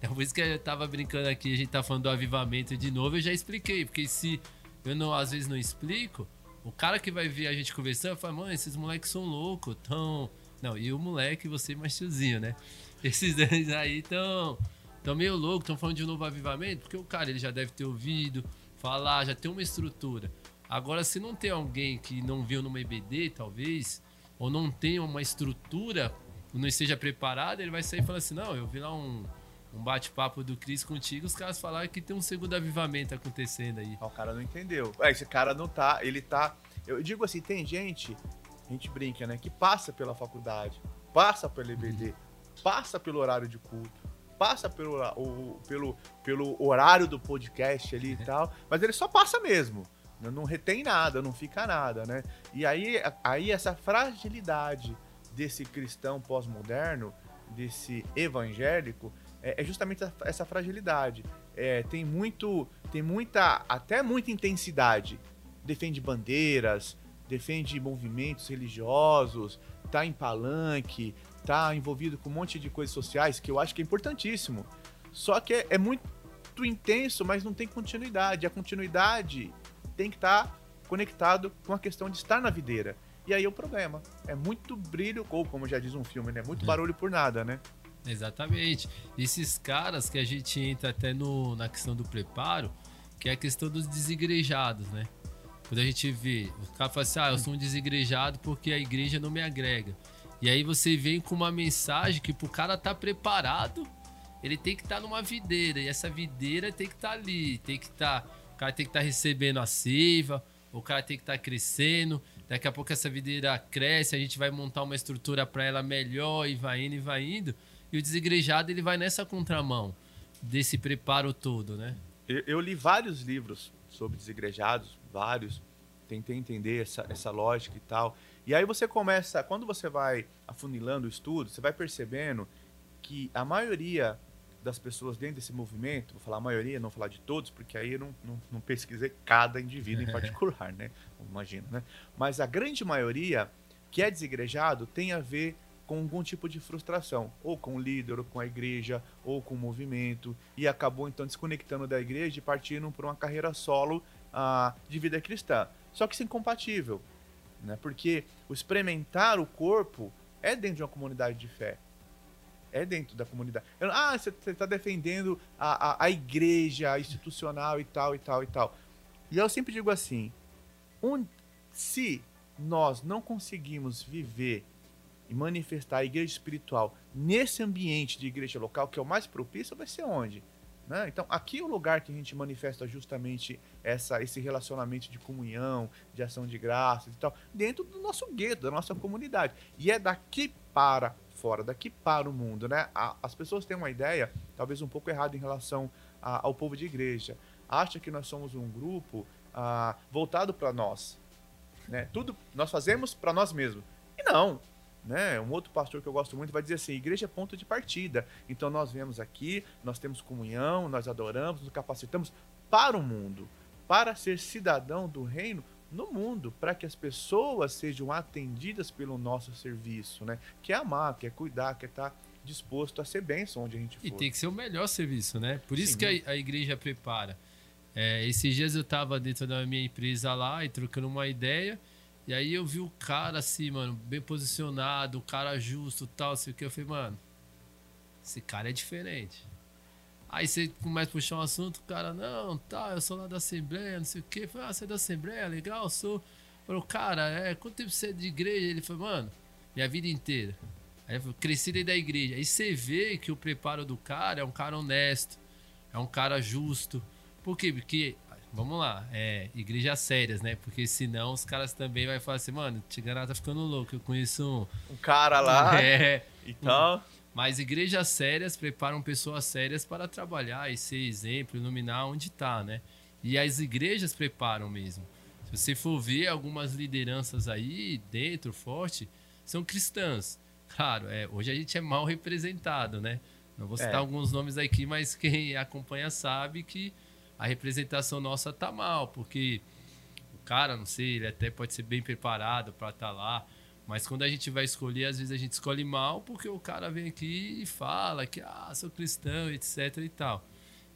É por isso que eu tava brincando aqui, a gente tá falando do avivamento de novo, eu já expliquei, porque se eu não, às vezes não explico, o cara que vai ver a gente conversando fala, mano, esses moleques são loucos, tão Não, e o moleque, você mais tiozinho, né? Esses dois aí estão tão meio loucos, estão falando de novo avivamento, porque o cara ele já deve ter ouvido falar, já tem uma estrutura. Agora, se não tem alguém que não viu numa EBD, talvez, ou não tem uma estrutura, não esteja preparado, ele vai sair e falar assim: não, eu vi lá um, um bate-papo do Cris contigo, os caras falaram que tem um segundo avivamento acontecendo aí. O cara não entendeu. É, esse cara não tá, ele tá. Eu digo assim, tem gente, a gente brinca, né, que passa pela faculdade, passa pelo EBD, passa pelo horário de culto, passa pelo, o, pelo, pelo horário do podcast ali e tal, mas ele só passa mesmo. Não retém nada, não fica nada, né? E aí, aí essa fragilidade desse cristão pós-moderno, desse evangélico, é, é justamente essa fragilidade. É, tem muito, tem muita, até muita intensidade. Defende bandeiras, defende movimentos religiosos, tá em palanque, tá envolvido com um monte de coisas sociais que eu acho que é importantíssimo. Só que é, é muito intenso, mas não tem continuidade. A continuidade tem que estar tá conectado com a questão de estar na videira. E aí é o problema. É muito brilho, ou como já diz um filme, né? Muito barulho por nada, né? Exatamente. Esses caras que a gente entra até no, na questão do preparo, que é a questão dos desigrejados, né? Quando a gente vê, o cara fala assim, ah, eu sou um desigrejado porque a igreja não me agrega. E aí você vem com uma mensagem que pro cara tá preparado, ele tem que estar tá numa videira. E essa videira tem que estar tá ali, tem que estar. Tá, o cara tem que estar tá recebendo a seiva, o cara tem que estar tá crescendo. Daqui a pouco essa videira cresce, a gente vai montar uma estrutura para ela melhor e vai indo e vai indo. E o desigrejado ele vai nessa contramão desse preparo todo, né? Eu, eu li vários livros sobre desigrejados, vários. Tentei entender essa, essa lógica e tal. E aí você começa, quando você vai afunilando o estudo, você vai percebendo que a maioria das pessoas dentro desse movimento, vou falar a maioria, não falar de todos, porque aí eu não, não, não pesquisei cada indivíduo em *laughs* particular, né? Imagina, né? Mas a grande maioria que é desigrejado tem a ver com algum tipo de frustração, ou com o líder, ou com a igreja, ou com o movimento, e acabou então desconectando da igreja e partindo para uma carreira solo uh, de vida cristã. Só que isso é incompatível, né? porque o experimentar o corpo é dentro de uma comunidade de fé. É dentro da comunidade. Ah, você está defendendo a, a, a igreja institucional e tal, e tal, e tal. E eu sempre digo assim: um, se nós não conseguimos viver e manifestar a igreja espiritual nesse ambiente de igreja local, que é o mais propício, vai ser onde? Né? Então, aqui é o lugar que a gente manifesta justamente essa, esse relacionamento de comunhão, de ação de graças e tal, dentro do nosso gueto, da nossa comunidade. E é daqui para fora, daqui para o mundo. Né? as pessoas têm uma ideia, talvez um pouco errada em relação a, ao povo de igreja. Acha que nós somos um grupo ah, voltado para nós. Né? Tudo nós fazemos para nós mesmos. E não, né? Um outro pastor que eu gosto muito vai dizer assim: igreja é ponto de partida. Então nós viemos aqui, nós temos comunhão, nós adoramos, nos capacitamos para o mundo, para ser cidadão do reino no mundo, para que as pessoas sejam atendidas pelo nosso serviço, né? Que é amar, que é cuidar, que é estar disposto a ser bênção onde a gente for. E tem que ser o melhor serviço, né? Por isso Sim. que a, a, igreja prepara. É, esses dias eu estava dentro da minha empresa lá e trocando uma ideia. E aí eu vi o cara assim, mano, bem posicionado, o cara justo tal, sei o que. Eu falei, mano, esse cara é diferente. Aí você começa a puxar um assunto, o cara, não, tá, eu sou lá da Assembleia, não sei o que. Falei, ah, você é da Assembleia, legal, sou. Falei, cara, é, quanto tempo você é de igreja? Ele falou, mano, minha vida inteira. Aí eu falei, cresci dentro da igreja. Aí você vê que o preparo do cara é um cara honesto, é um cara justo. Por quê? Porque vamos lá, é, igrejas sérias, né? Porque senão os caras também vai falar assim, mano, Tigana tá ficando louco, eu conheço um... Um cara lá *laughs* é, e tal. Mas igrejas sérias preparam pessoas sérias para trabalhar e ser exemplo, iluminar onde tá, né? E as igrejas preparam mesmo. Se você for ver algumas lideranças aí dentro, forte, são cristãs. Claro, é, hoje a gente é mal representado, né? Não vou citar é. alguns nomes aqui, mas quem acompanha sabe que a representação nossa tá mal, porque o cara, não sei, ele até pode ser bem preparado para estar tá lá, mas quando a gente vai escolher, às vezes a gente escolhe mal porque o cara vem aqui e fala que, ah, sou cristão, etc e tal.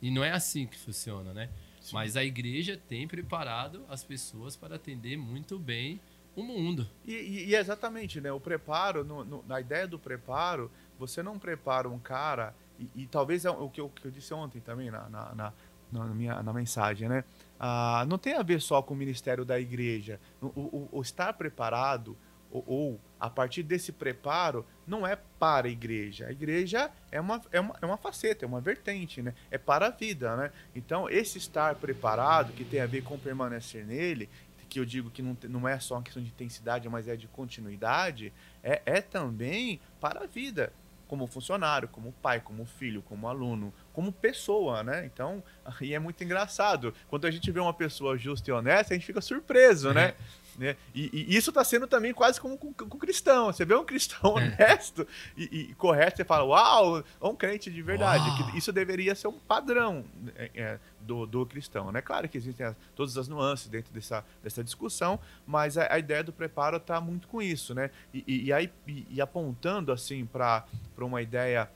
E não é assim que funciona, né? Sim. Mas a igreja tem preparado as pessoas para atender muito bem o mundo. E, e, e exatamente, né? O preparo, no, no, na ideia do preparo, você não prepara um cara, e, e talvez é o que eu, que eu disse ontem também na, na, na, na minha, na mensagem, né? Ah, não tem a ver só com o ministério da igreja. O, o, o estar preparado, ou, ou, a partir desse preparo, não é para a igreja. A igreja é uma, é uma, é uma faceta, é uma vertente, né? É para a vida, né? Então, esse estar preparado, que tem a ver com permanecer nele, que eu digo que não, não é só uma questão de intensidade, mas é de continuidade, é, é também para a vida como funcionário, como pai, como filho, como aluno, como pessoa, né? Então, *laughs* e é muito engraçado. Quando a gente vê uma pessoa justa e honesta, a gente fica surpreso, né? *laughs* Né? E, e isso está sendo também quase como com, com, cristão. Você vê um cristão é. honesto e, e, correto, você fala, uau, é um crente de verdade. isso deveria ser um padrão é, é, do, do cristão. Né? Claro que existem as, todas as nuances dentro dessa, dessa discussão, mas a, a ideia do preparo está muito com isso. Né? E, e, e aí, e, apontando assim para uma ideia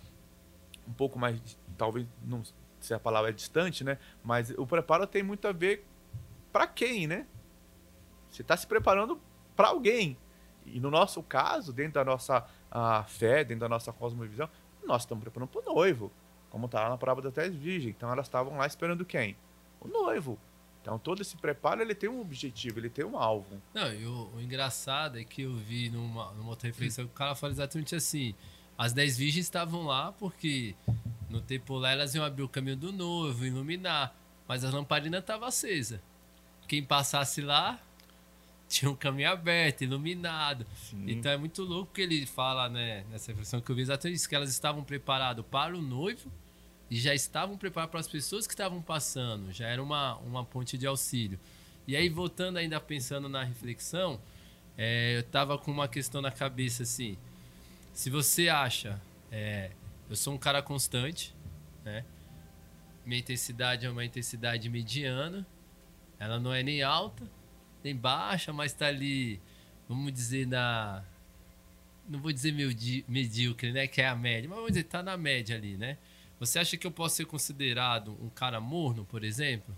um pouco mais, talvez, não se a palavra é distante, né? mas o preparo tem muito a ver para quem, né? Você está se preparando para alguém. E no nosso caso, dentro da nossa fé, dentro da nossa cosmovisão, nós estamos preparando para o noivo. Como está lá na parábola da Tese Virgem. Então elas estavam lá esperando quem? O noivo. Então todo esse preparo ele tem um objetivo, ele tem um alvo. Não, e o, o engraçado é que eu vi numa, numa outra reflexão que o cara fala exatamente assim: as dez virgens estavam lá porque no tempo lá elas iam abrir o caminho do noivo, iluminar, mas a lamparina estava acesa. Quem passasse lá tinha um caminho aberto, iluminado. Sim. Então é muito louco que ele fala, né, nessa reflexão que eu vi exatamente isso, que elas estavam preparadas para o noivo e já estavam preparadas para as pessoas que estavam passando, já era uma, uma ponte de auxílio. E aí, voltando ainda pensando na reflexão, é, eu tava com uma questão na cabeça assim, se você acha, é, eu sou um cara constante, né, minha intensidade é uma intensidade mediana, ela não é nem alta, tem baixa, mas tá ali, vamos dizer, na. Não vou dizer medíocre, né? Que é a média, mas vamos dizer, tá na média ali, né? Você acha que eu posso ser considerado um cara morno, por exemplo?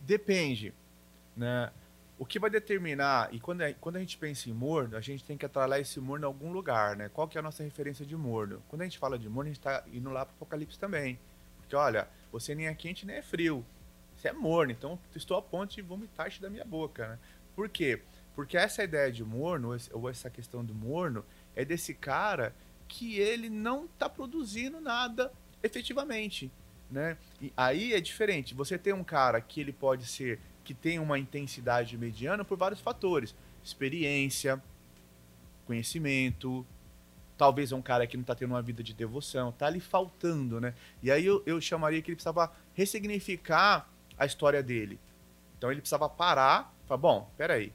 Depende, né? O que vai determinar, e quando a, quando a gente pensa em morno, a gente tem que atralar esse morno em algum lugar, né? Qual que é a nossa referência de morno? Quando a gente fala de morno, a gente está indo lá para o Apocalipse também. Porque, olha, você nem é quente nem é frio. Você é morno, então estou a ponto de vomitar-te da minha boca, né? Por quê? Porque essa ideia de morno, ou essa questão do morno, é desse cara que ele não está produzindo nada efetivamente, né? E aí é diferente. Você tem um cara que ele pode ser que tem uma intensidade mediana por vários fatores, experiência, conhecimento, talvez é um cara que não está tendo uma vida de devoção, tá ali faltando, né? E aí eu, eu chamaria que ele precisava ressignificar a história dele. Então ele precisava parar falar, bom, peraí.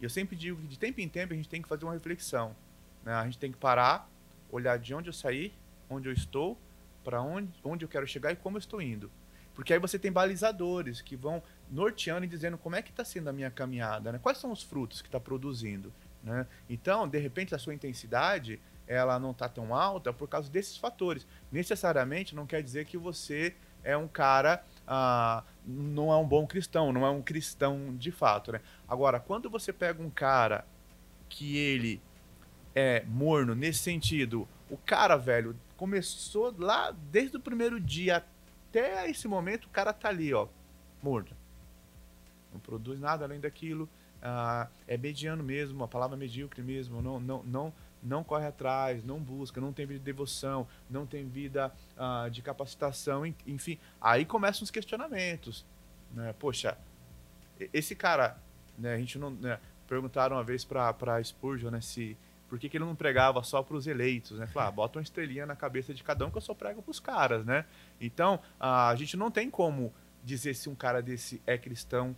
E eu sempre digo que de tempo em tempo a gente tem que fazer uma reflexão. Né? A gente tem que parar, olhar de onde eu saí, onde eu estou, para onde, onde eu quero chegar e como eu estou indo. Porque aí você tem balizadores que vão norteando e dizendo como é que está sendo a minha caminhada, né? quais são os frutos que está produzindo. Né? Então, de repente, a sua intensidade ela não está tão alta por causa desses fatores. Necessariamente não quer dizer que você é um cara ah, não é um bom cristão, não é um cristão de fato, né? Agora, quando você pega um cara que ele é morno nesse sentido, o cara, velho, começou lá desde o primeiro dia até esse momento, o cara tá ali, ó, morno. Não produz nada além daquilo, ah, é mediano mesmo, a palavra medíocre mesmo, não, não, não não corre atrás, não busca, não tem vida de devoção, não tem vida uh, de capacitação, enfim. Aí começam os questionamentos. Né? Poxa, esse cara, né, a gente não. Né, perguntaram uma vez para Spurgeon né, se, por que, que ele não pregava só para os eleitos. Né? Falar, ah, bota uma estrelinha na cabeça de cada um que eu só prego para os caras. Né? Então, uh, a gente não tem como dizer se um cara desse é cristão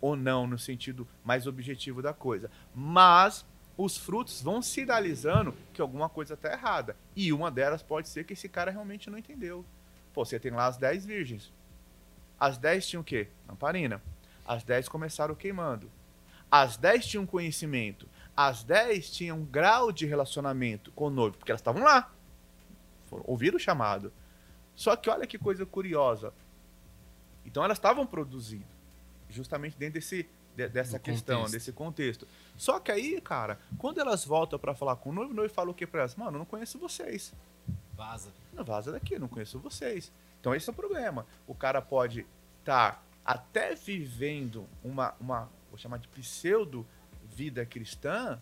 ou não, no sentido mais objetivo da coisa. Mas os frutos vão sinalizando que alguma coisa está errada. E uma delas pode ser que esse cara realmente não entendeu. Pô, você tem lá as 10 virgens. As 10 tinham o quê? Lamparina. As 10 começaram queimando. As 10 tinham conhecimento. As 10 tinham um grau de relacionamento com o noivo, porque elas estavam lá. Foram, ouviram o chamado. Só que olha que coisa curiosa. Então elas estavam produzindo, justamente dentro desse de, dessa questão, contexto. desse contexto. Só que aí, cara, quando elas voltam pra falar com o noivo, o noivo fala o que pra elas? Mano, eu não conheço vocês. Vaza. Não vaza daqui, eu não conheço vocês. Então esse é o problema. O cara pode estar até vivendo uma, uma, vou chamar de pseudo vida cristã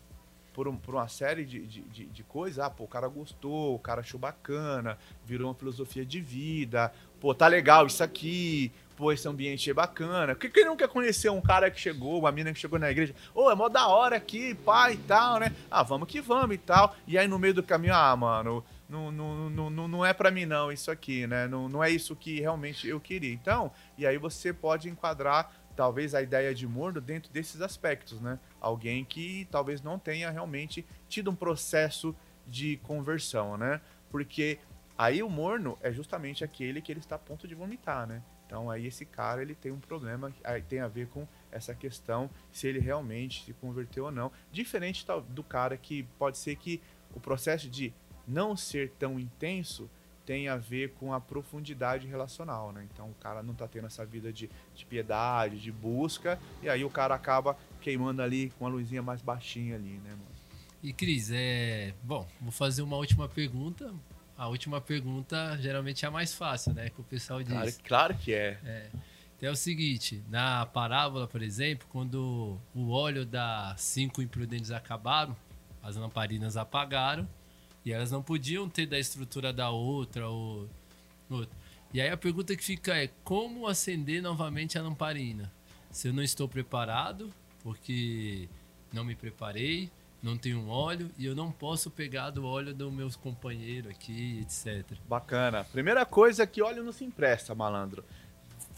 por, um- por uma série de, de, de, de coisas. Ah, pô, o cara gostou, o cara achou bacana, virou uma filosofia de vida. Pô, tá legal isso aqui. Pô, esse ambiente é bacana. Por que quem não quer conhecer um cara que chegou, uma mina que chegou na igreja? Ô, é mó da hora aqui, pai e tal, né? Ah, vamos que vamos e tal. E aí no meio do caminho, ah, mano, não, não, não, não, é pra mim não isso aqui, né? Não, não é isso que realmente eu queria. Então, e aí você pode enquadrar talvez a ideia de morno dentro desses aspectos, né? Alguém que talvez não tenha realmente tido um processo de conversão, né? Porque aí o morno é justamente aquele que ele está a ponto de vomitar, né? Então aí esse cara ele tem um problema, aí tem a ver com essa questão se ele realmente se converteu ou não. Diferente do cara que pode ser que o processo de não ser tão intenso tem a ver com a profundidade relacional, né? Então o cara não tá tendo essa vida de, de piedade, de busca, e aí o cara acaba queimando ali com a luzinha mais baixinha ali, né, mano? E Cris, é. Bom, vou fazer uma última pergunta. A última pergunta geralmente é a mais fácil, né? Que o pessoal diz. Claro, claro que é. Então é o seguinte, na parábola, por exemplo, quando o óleo das cinco imprudentes acabaram, as lamparinas apagaram e elas não podiam ter da estrutura da outra ou outra. E aí a pergunta que fica é como acender novamente a lamparina? Se eu não estou preparado, porque não me preparei, não tenho óleo e eu não posso pegar do óleo do meu companheiro aqui, etc. Bacana. Primeira coisa que óleo não se empresta, malandro.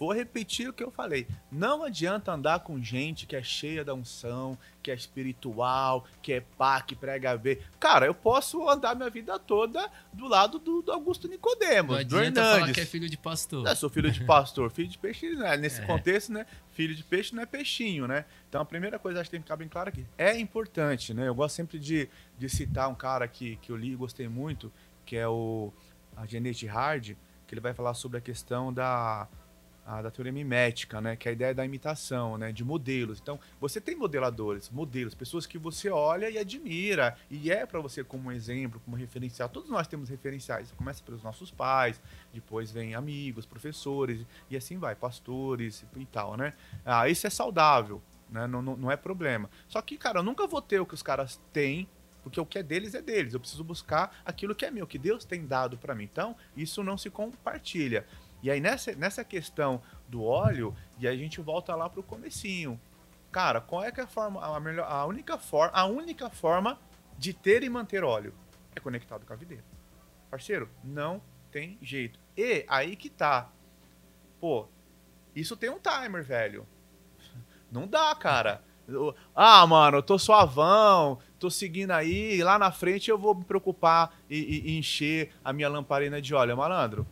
Vou repetir o que eu falei. Não adianta andar com gente que é cheia da unção, que é espiritual, que é pá, que prega ver. Cara, eu posso andar minha vida toda do lado do, do Augusto Não Nicodemos, do adianta falar Hernandes. que é filho de pastor. Eu sou filho de pastor, *laughs* filho de peixe, né? Nesse É. contexto, né? Filho de peixe não é peixinho, né? Então a primeira coisa que tem que ficar bem claro aqui. É importante, né? Eu gosto sempre de, de citar um cara que, que eu li e gostei muito, que é o a Genete Hard, que ele vai falar sobre a questão da, a, da teoria mimética, né? Que é a ideia da imitação, né? De modelos. Então, você tem modeladores, modelos, pessoas que você olha e admira, e é para você como exemplo, como referencial. Todos nós temos referenciais. Começa pelos nossos pais, depois vem amigos, professores, e assim vai, pastores e tal, né? Ah, isso é saudável, né? Não, não, não é problema. Só que, cara, eu nunca vou ter o que os caras têm, porque o que é deles é deles. Eu preciso buscar aquilo que é meu, que Deus tem dado para mim. Então, isso não se compartilha. E aí, nessa, nessa questão do óleo, e a gente volta lá pro comecinho. Cara, qual é que é a forma, a, melhor, a única forma, a única forma de ter e manter óleo? É conectado com a videira. Parceiro, não tem jeito. E aí que tá. Pô, isso tem um timer, velho. Não dá, cara. Ah, mano, eu tô suavão, tô seguindo aí, lá na frente eu vou me preocupar e, e- e encher a minha lamparina de óleo, malandro.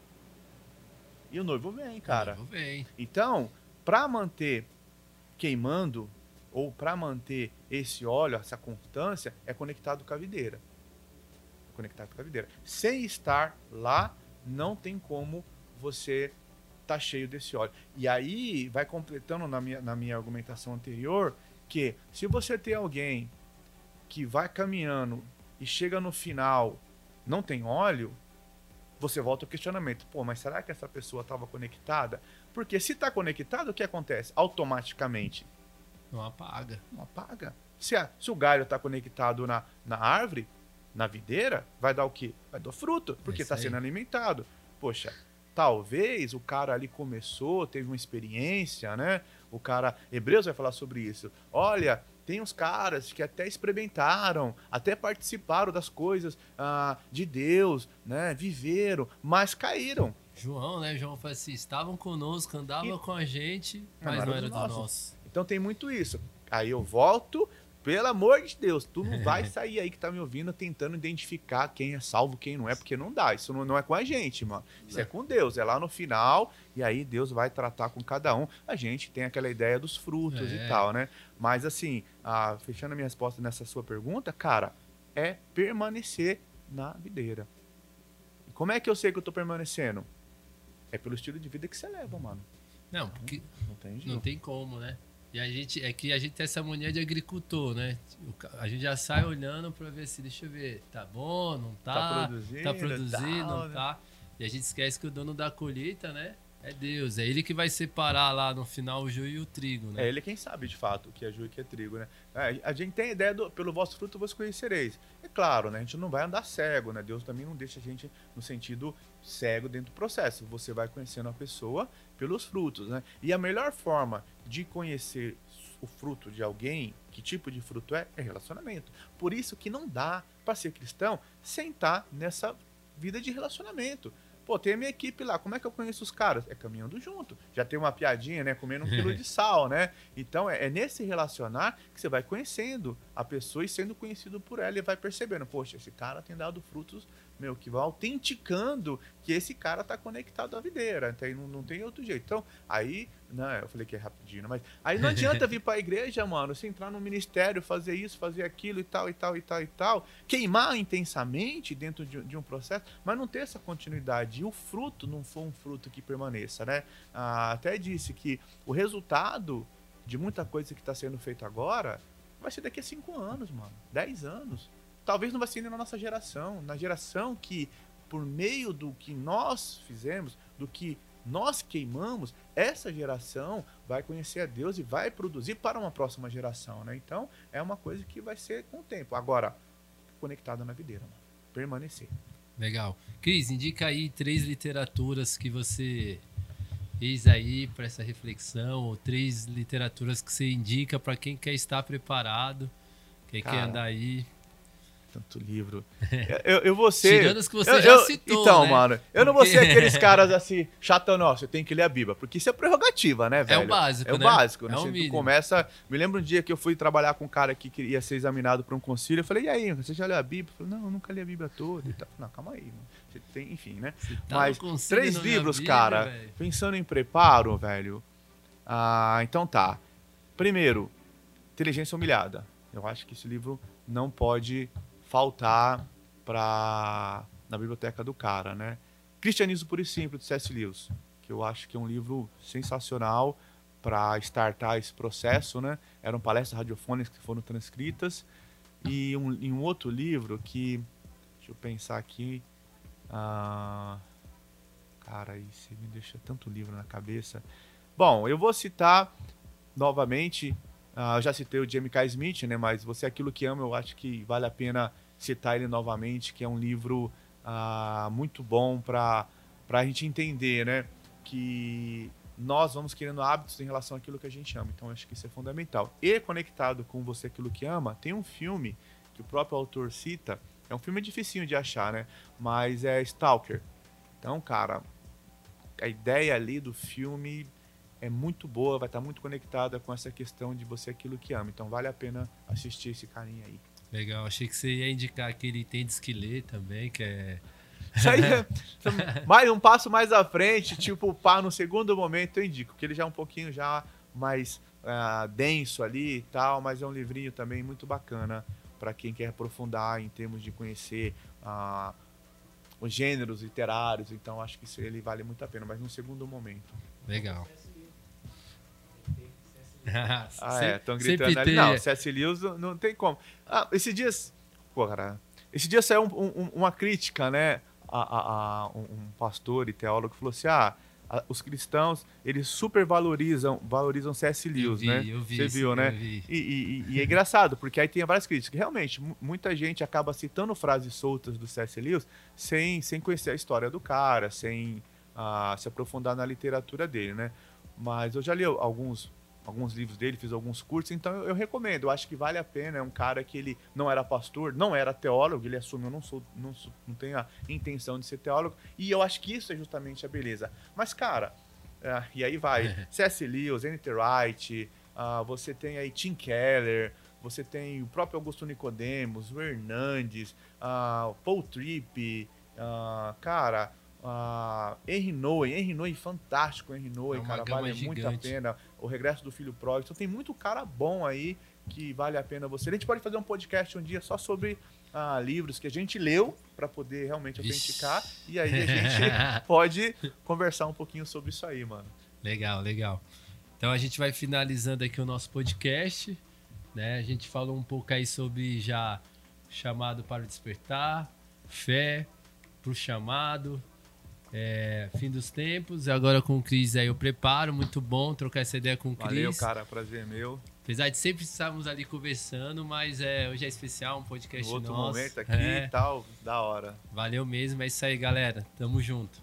E o noivo vem, cara. Tudo bem. Então, para manter queimando ou para manter esse óleo, essa constância, é conectado com a videira. É conectado com a videira. Sem estar lá, não tem como você tá cheio desse óleo. E aí vai completando na minha, na minha argumentação anterior que se você tem alguém que vai caminhando e chega no final não tem óleo, você volta ao questionamento. Pô, mas será que essa pessoa estava conectada? Porque se está conectado, o que acontece? Automaticamente Não apaga. não apaga. Se, a- se o galho está conectado na, na árvore, na videira, vai dar o quê? Vai dar fruto, porque está aí. sendo alimentado. Poxa, talvez o cara ali começou, teve uma experiência, né? O cara, Hebreus vai falar sobre isso. Olha, tem uns caras que até experimentaram, até participaram das coisas ah, de Deus, né? Viveram, mas caíram. João, né? João fala assim, estavam conosco, andavam E- com a gente, Mas não não era era do nosso. nosso. Então tem muito isso. Aí eu volto, pelo amor de Deus, tu não vai *laughs* sair aí que tá me ouvindo tentando identificar quem é salvo, quem não é, porque não dá. Isso não, não é com a gente, mano. Isso é com Deus. É lá no final, e aí Deus vai tratar com cada um. A gente tem aquela ideia dos frutos É. e tal, né? Mas assim, ah, fechando a minha resposta nessa sua pergunta, cara, é permanecer na videira. Como é que eu sei que eu tô permanecendo? É pelo estilo de vida que você leva, mano. Não, porque Não tem não tem como, né? E a gente, é que a gente tem essa mania de agricultor, né? A gente já sai olhando para ver se, deixa eu ver, tá bom, não tá? Tá produzindo, tá produzindo tal, não né? tá? E a gente esquece que o dono da colheita, né? É Deus. É ele que vai separar lá no final o joio e o trigo, né? É ele quem sabe de fato o que é joio e o que é trigo, né? É, a gente tem a ideia do pelo vosso fruto vos conhecereis. É claro, né? A gente não vai andar cego, né? Deus também não deixa a gente no sentido cego dentro do processo. Você vai conhecendo a pessoa pelos frutos, né? E a melhor forma de conhecer o fruto de alguém, que tipo de fruto é, é relacionamento. Por isso que não dá para ser cristão sem estar nessa vida de relacionamento. Pô, tem a minha equipe lá, como é que eu conheço os caras? É caminhando junto. Já tem uma piadinha, né? Comendo um quilo *laughs* de sal, né? Então é, é nesse relacionar que você vai conhecendo a pessoa e sendo conhecido por ela e vai percebendo, poxa, esse cara tem dado frutos, meu, que vão autenticando que esse cara tá conectado à videira. Então, não, não tem outro jeito. Então, aí, né, eu falei que é rapidinho, né, mas aí não adianta vir pra igreja, mano, você entrar no ministério, fazer isso, fazer aquilo e tal, e tal, e tal, e tal, queimar intensamente dentro de, de um processo, mas não ter essa continuidade. E o fruto não for um fruto que permaneça, né? Ah, até disse que o resultado de muita coisa que está sendo feito agora vai ser daqui a cinco anos, mano. Dez anos. Talvez não vai ser nem na nossa geração. Na geração que, por meio do que nós fizemos, do que nós queimamos, essa geração vai conhecer a Deus e vai produzir para uma próxima geração, né? Então, é uma coisa que vai ser com o tempo. Agora, conectada na videira, mano. Permanecer. Legal. Cris, indica aí três literaturas que você fez aí para essa reflexão, ou três literaturas que você indica para quem quer estar preparado, quem quer Cara, andar aí. Tanto livro. *laughs* Eu, eu vou ser. Tirando os que você eu- já eu- citou, Então, né? mano, eu não vou ser aqueles *laughs* caras assim, chatão, nossa, eu tenho que ler a Bíblia. Porque isso é prerrogativa, né, velho? o básico, É o né? básico. né? É o Você- começa. Me lembro um dia que eu fui trabalhar com um cara que queria ser examinado para um concílio. Eu falei, e aí, você já leu a Bíblia? Eu falei, não, eu nunca li a Bíblia toda. E tal. Não, calma aí, mano. Você tem, enfim, né? Tá Mas três não livros, Bíblia, cara, pensando em preparo, velho. Ah, então tá. Primeiro, Inteligência Humilhada. Eu acho que esse livro não pode faltar pra, na biblioteca do cara, né? Cristianismo Puro e Simples, de C.S. Lewis, que eu acho que é um livro sensacional para startar esse processo, né? Eram palestras radiofônicas que foram transcritas. E um, e um outro livro que, deixa eu pensar aqui, ah, cara, aí me deixa tanto livro na cabeça. Bom, eu vou citar novamente, ah, eu já citei o Jamie K. Smith, né? Mas Você é Aquilo Que Ama, eu acho que vale a pena citar ele novamente, que é um livro ah, muito bom para a gente entender, né? Que nós vamos criando hábitos em relação àquilo que a gente ama. Então, acho que isso é fundamental. E conectado com Você é Aquilo Que Ama, tem um filme que o próprio autor cita, é um filme dificinho de achar, né? Mas é Stalker. Então, cara, a ideia ali do filme é muito boa, vai estar muito conectada com essa questão de você aquilo que ama. Então vale a pena assistir esse carinha aí. Legal, achei que você ia indicar aquele Tem de Esquilê também, que é. *laughs* Isso aí é mais um passo mais à frente, tipo, pá, no segundo momento eu indico, que ele já é um pouquinho já mais ah, denso ali e tal, mas é um livrinho também muito bacana para quem quer aprofundar em termos de conhecer ah, os gêneros literários, então acho que isso ele vale muito a pena, mas no segundo momento. Legal. *laughs* Ah, é, estão gritando ali. tem- Não, C.S. Lewis não, não tem como. Ah, esses dias. Pô, cara. Esse dia saiu um- um- uma crítica, né? A, a- a um, pastor e teólogo falou assim: ah, a- os cristãos, eles super valorizam, C.S. Eu Lewis, vi, né? vi Você viu, né? E, e- e é *laughs* engraçado, porque aí tem várias críticas. Realmente, mu- muita gente acaba citando frases soltas do C.S. Lewis sem, sem conhecer a história do cara, sem ah, se aprofundar na literatura dele, né? Mas eu já li alguns, alguns livros dele, fiz alguns cursos, então eu, eu recomendo. Eu acho que vale a pena. É um cara que ele não era pastor, não era teólogo, ele assumiu, não sou, não, sou, não tenho a intenção de ser teólogo, e eu acho que isso é justamente a beleza. Mas, cara, é, e aí vai, *laughs* C.S. Lewis, N.T. Wright, ah, você tem aí Tim Keller, você tem o próprio Augusto Nicodemos, o Hernandes, ah, Paul Tripp, ah, cara, Henry Noe, Henry Noe fantástico, Henry Noe, É cara, vale muito a gigante. pena. O Regresso do Filho Pródigo, então tem muito cara bom aí que vale a pena você. A gente pode fazer um podcast um dia só sobre ah, livros que a gente leu para poder realmente autenticar e aí a gente *laughs* pode conversar um pouquinho sobre isso aí, mano. Legal, legal. Então a gente vai finalizando aqui o nosso podcast. Né? A gente falou um pouco aí sobre já chamado para o despertar, fé para o chamado, é, fim dos tempos. Agora com o Cris aí eu preparo, muito bom trocar essa ideia com o Cris. Valeu, cara, prazer é meu. Apesar de sempre estarmos ali conversando, mas é, hoje é especial, um podcast no outro nosso. momento aqui É. e tal, da hora. Valeu mesmo, é isso aí, galera. Tamo junto.